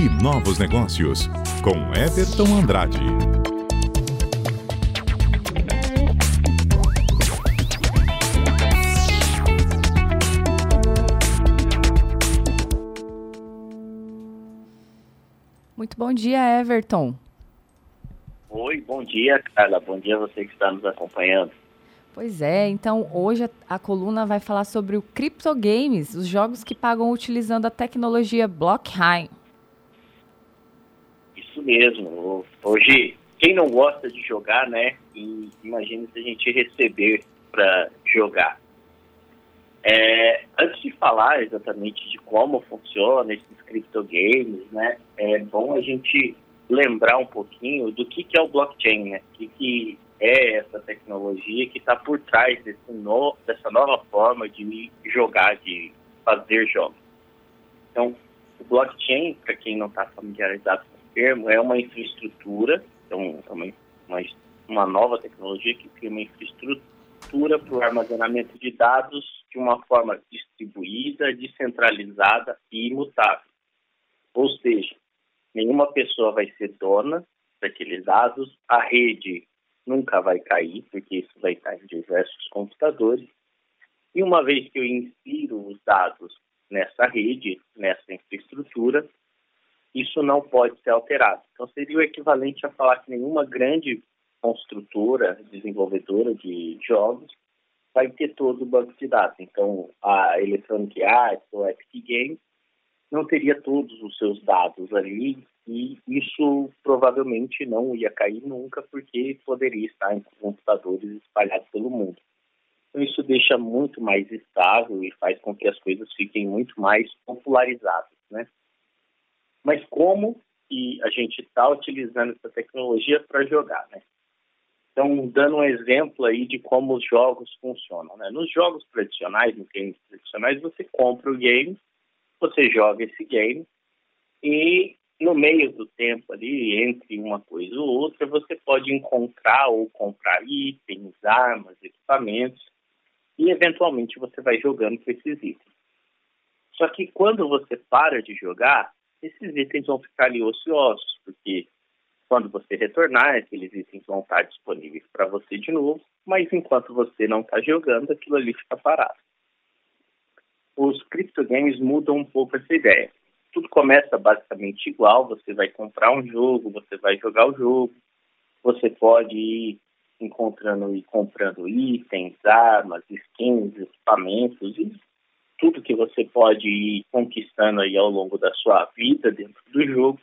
e novos negócios, com Everton Andrade. Muito bom dia, Everton. Oi, bom dia, Carla. Bom dia a você que está nos acompanhando. Pois é, então hoje a, a coluna vai falar sobre o Crypto Games, os jogos que pagam utilizando a tecnologia Blockchain. Isso mesmo. Hoje, quem não gosta de jogar, né? Imagina se a gente receber para jogar. É, antes de falar exatamente de como funciona esses crypto games, né? É bom a gente lembrar um pouquinho do que, que é o blockchain, né? O que, que é essa tecnologia que está por trás desse no, dessa nova forma de jogar, de fazer jogos. Então, o blockchain, para quem não está familiarizado termo, é uma infraestrutura, então, é uma, uma, uma nova tecnologia que cria uma infraestrutura para o armazenamento de dados de uma forma distribuída, descentralizada e imutável. Ou seja, nenhuma pessoa vai ser dona daqueles dados, a rede nunca vai cair, porque isso vai estar em diversos computadores. E uma vez que eu insiro os dados nessa rede, nessa infraestrutura, isso não pode ser alterado. Então, seria o equivalente a falar que nenhuma grande construtora, desenvolvedora de jogos, vai ter todo o banco de dados. Então, a Electronic Arts ou a Epic Games não teria todos os seus dados ali e isso provavelmente não ia cair nunca porque poderia estar em computadores espalhados pelo mundo. Então isso deixa muito mais estável e faz com que as coisas fiquem muito mais popularizadas, né? Mas como a gente está utilizando essa tecnologia para jogar, né? Então, dando um exemplo aí de como os jogos funcionam, né? Nos jogos tradicionais, nos games tradicionais, você compra o game, você joga esse game e no meio do tempo ali, entre uma coisa ou outra, você pode encontrar ou comprar itens, armas, equipamentos, e eventualmente você vai jogando com esses itens. Só que quando você para de jogar, esses itens vão ficar ali ociosos, porque quando você retornar, aqueles itens vão estar disponíveis para você de novo, mas enquanto você não está jogando, aquilo ali fica parado. Os criptogames mudam um pouco essa ideia tudo começa basicamente igual. Você vai comprar um jogo, você vai jogar o jogo, você pode ir encontrando e comprando itens, armas, skins, equipamentos e tudo que você pode ir conquistando aí ao longo da sua vida dentro do jogo.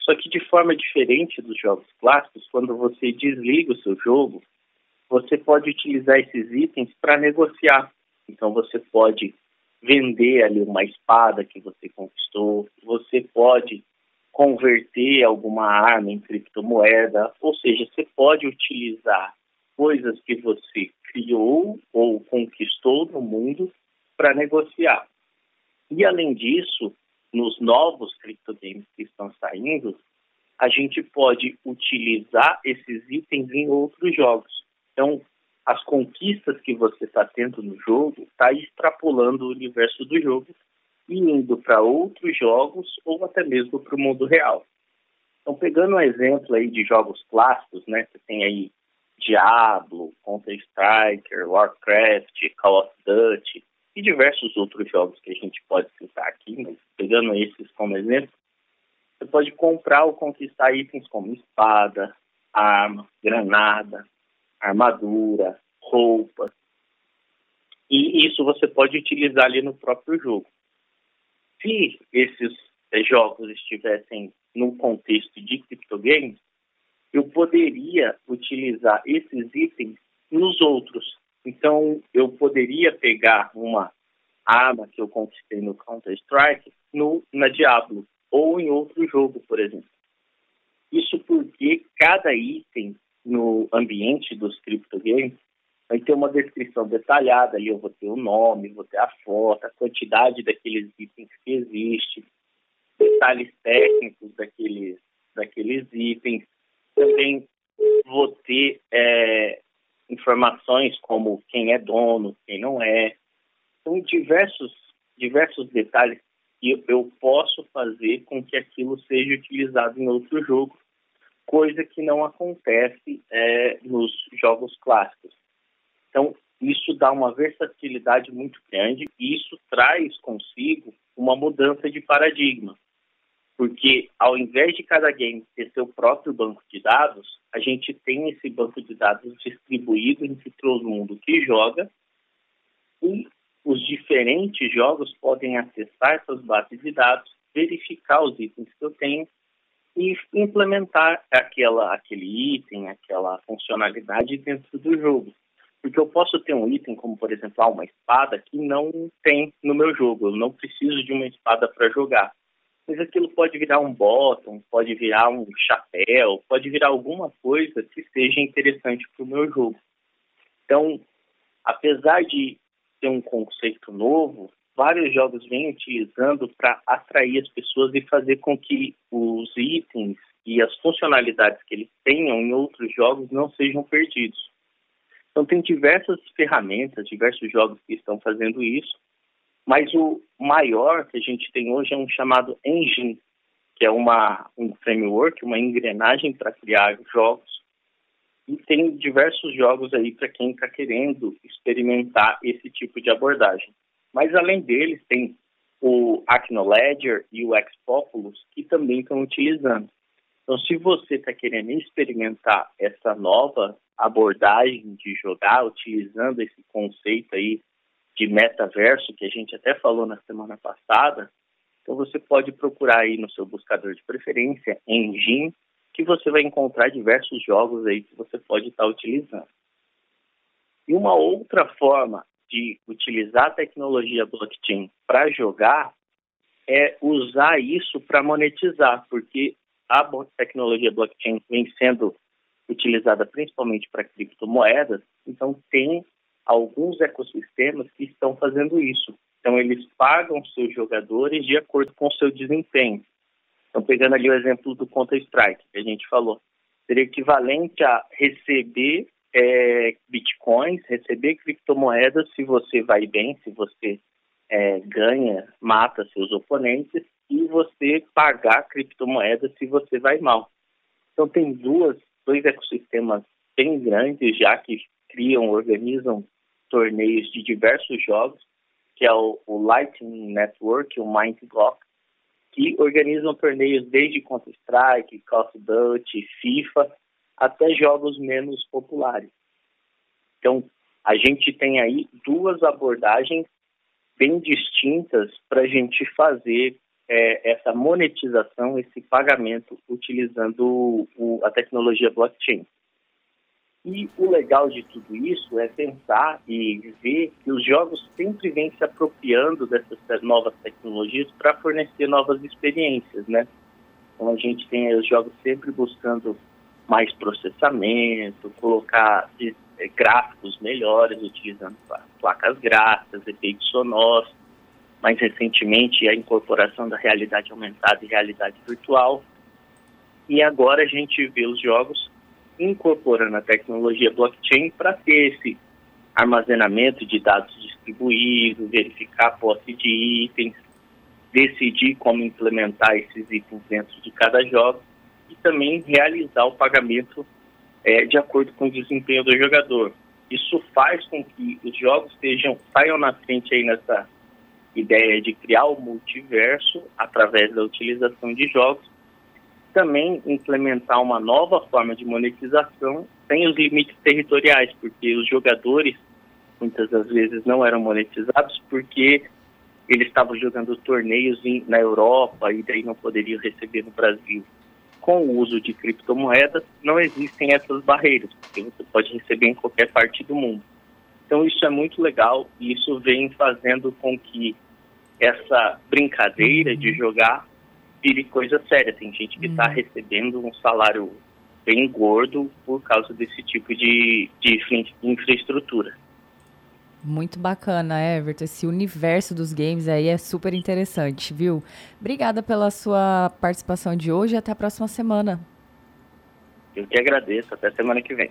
Só que de forma diferente dos jogos clássicos, quando você desliga o seu jogo, você pode utilizar esses itens para negociar. Então você pode vender ali uma espada que você conquistou, você pode converter alguma arma em criptomoeda, ou seja, você pode utilizar coisas que você criou ou conquistou no mundo para negociar. E além disso, nos novos criptogames que estão saindo, a gente pode utilizar esses itens em outros jogos. Então, as conquistas que você está tendo no jogo está extrapolando o universo do jogo e indo para outros jogos ou até mesmo para o mundo real. Então, pegando um exemplo aí de jogos clássicos, né, você tem aí Diablo, Counter-Strike, Warcraft, Call of Duty e diversos outros jogos que a gente pode citar aqui, mas pegando esses como exemplo, você pode comprar ou conquistar itens como espada, arma, granada, armadura, roupas. E isso você pode utilizar ali no próprio jogo. Se esses jogos estivessem no contexto de criptogames, eu poderia utilizar esses itens nos outros. Então, eu poderia pegar uma arma que eu conquistei no Counter-Strike na Diablo ou em outro jogo, por exemplo. Isso porque cada item no ambiente dos criptogames, vai ter uma descrição detalhada ali, eu vou ter o nome, vou ter a foto, a quantidade daqueles itens que existe, detalhes técnicos daqueles, daqueles itens. Também vou ter é, informações como quem é dono, quem não é. São diversos, diversos detalhes e eu posso fazer com que aquilo seja utilizado em outro jogo, coisa que não acontece é, nos jogos clássicos. Então, isso dá uma versatilidade muito grande e isso traz consigo uma mudança de paradigma. Porque ao invés de cada game ter seu próprio banco de dados, a gente tem esse banco de dados distribuído entre todo mundo que joga e os diferentes jogos podem acessar essas bases de dados, verificar os itens que eu tenho e implementar aquela, aquele item, aquela funcionalidade dentro do jogo. Porque eu posso ter um item, como por exemplo, ah, uma espada, que não tem no meu jogo. Eu não preciso de uma espada para jogar. Mas aquilo pode virar um bottom, pode virar um chapéu, pode virar alguma coisa que seja interessante para o meu jogo. Então, apesar de ter um conceito novo, vários jogos vêm utilizando para atrair as pessoas e fazer com que os itens e as funcionalidades que eles tenham em outros jogos não sejam perdidos. Então, tem diversas ferramentas, diversos jogos que estão fazendo isso, mas o maior que a gente tem hoje é um chamado Engine, que é uma, um framework, uma engrenagem para criar jogos. E tem diversos jogos aí para quem está querendo experimentar esse tipo de abordagem. Mas além deles, tem o Acnoledger e o Xpopulous, que também estão utilizando. Então, se você está querendo experimentar essa nova abordagem de jogar, utilizando esse conceito aí de metaverso, que a gente até falou na semana passada, então você pode procurar aí no seu buscador de preferência, Engine, que você vai encontrar diversos jogos aí que você pode estar tá utilizando. E uma outra forma de utilizar a tecnologia blockchain para jogar é usar isso para monetizar, porque a tecnologia blockchain vem sendo utilizada principalmente para criptomoedas, então tem alguns ecossistemas que estão fazendo isso. Então eles pagam seus jogadores de acordo com o seu desempenho. Então pegando ali o exemplo do Counter Strike que a gente falou, seria equivalente a receber é, bitcoins, receber criptomoedas se você vai bem, se você é, ganha, mata seus oponentes e você pagar criptomoedas se você vai mal. Então tem duas dois ecossistemas bem grandes já que criam, organizam torneios de diversos jogos, que é o, o Lightning Network, o Mind Block, que organizam torneios desde Counter-Strike, Call of Duty, FIFA, até jogos menos populares. Então, a gente tem aí duas abordagens bem distintas para a gente fazer é, essa monetização, esse pagamento utilizando o, a tecnologia blockchain. E o legal de tudo isso é pensar e ver que os jogos sempre vêm se apropriando dessas novas tecnologias para fornecer novas experiências, né? Então a gente tem os jogos sempre buscando mais processamento, colocar é, gráficos melhores, utilizando placas gráficas, efeitos sonoros. Mais recentemente, a incorporação da realidade aumentada e realidade virtual. E agora a gente vê os jogos incorporando a tecnologia blockchain para ter esse armazenamento de dados distribuídos, verificar a posse de itens, decidir como implementar esses itens dentro de cada jogo e também realizar o pagamento é, de acordo com o desempenho do jogador. Isso faz com que os jogos estejam, saiam na frente aí nessa ideia de criar o multiverso através da utilização de jogos também implementar uma nova forma de monetização sem os limites territoriais, porque os jogadores muitas das vezes não eram monetizados porque eles estavam jogando torneios em, na Europa e daí não poderiam receber no Brasil. Com o uso de criptomoedas, não existem essas barreiras, porque você pode receber em qualquer parte do mundo. Então, isso é muito legal e isso vem fazendo com que essa brincadeira de jogar vire coisa séria. Tem gente que está hum. recebendo um salário bem gordo por causa desse tipo de, de infraestrutura. Muito bacana, Everton. Esse universo dos games aí é super interessante, viu? Obrigada pela sua participação de hoje e até a próxima semana. Eu que agradeço. Até semana que vem.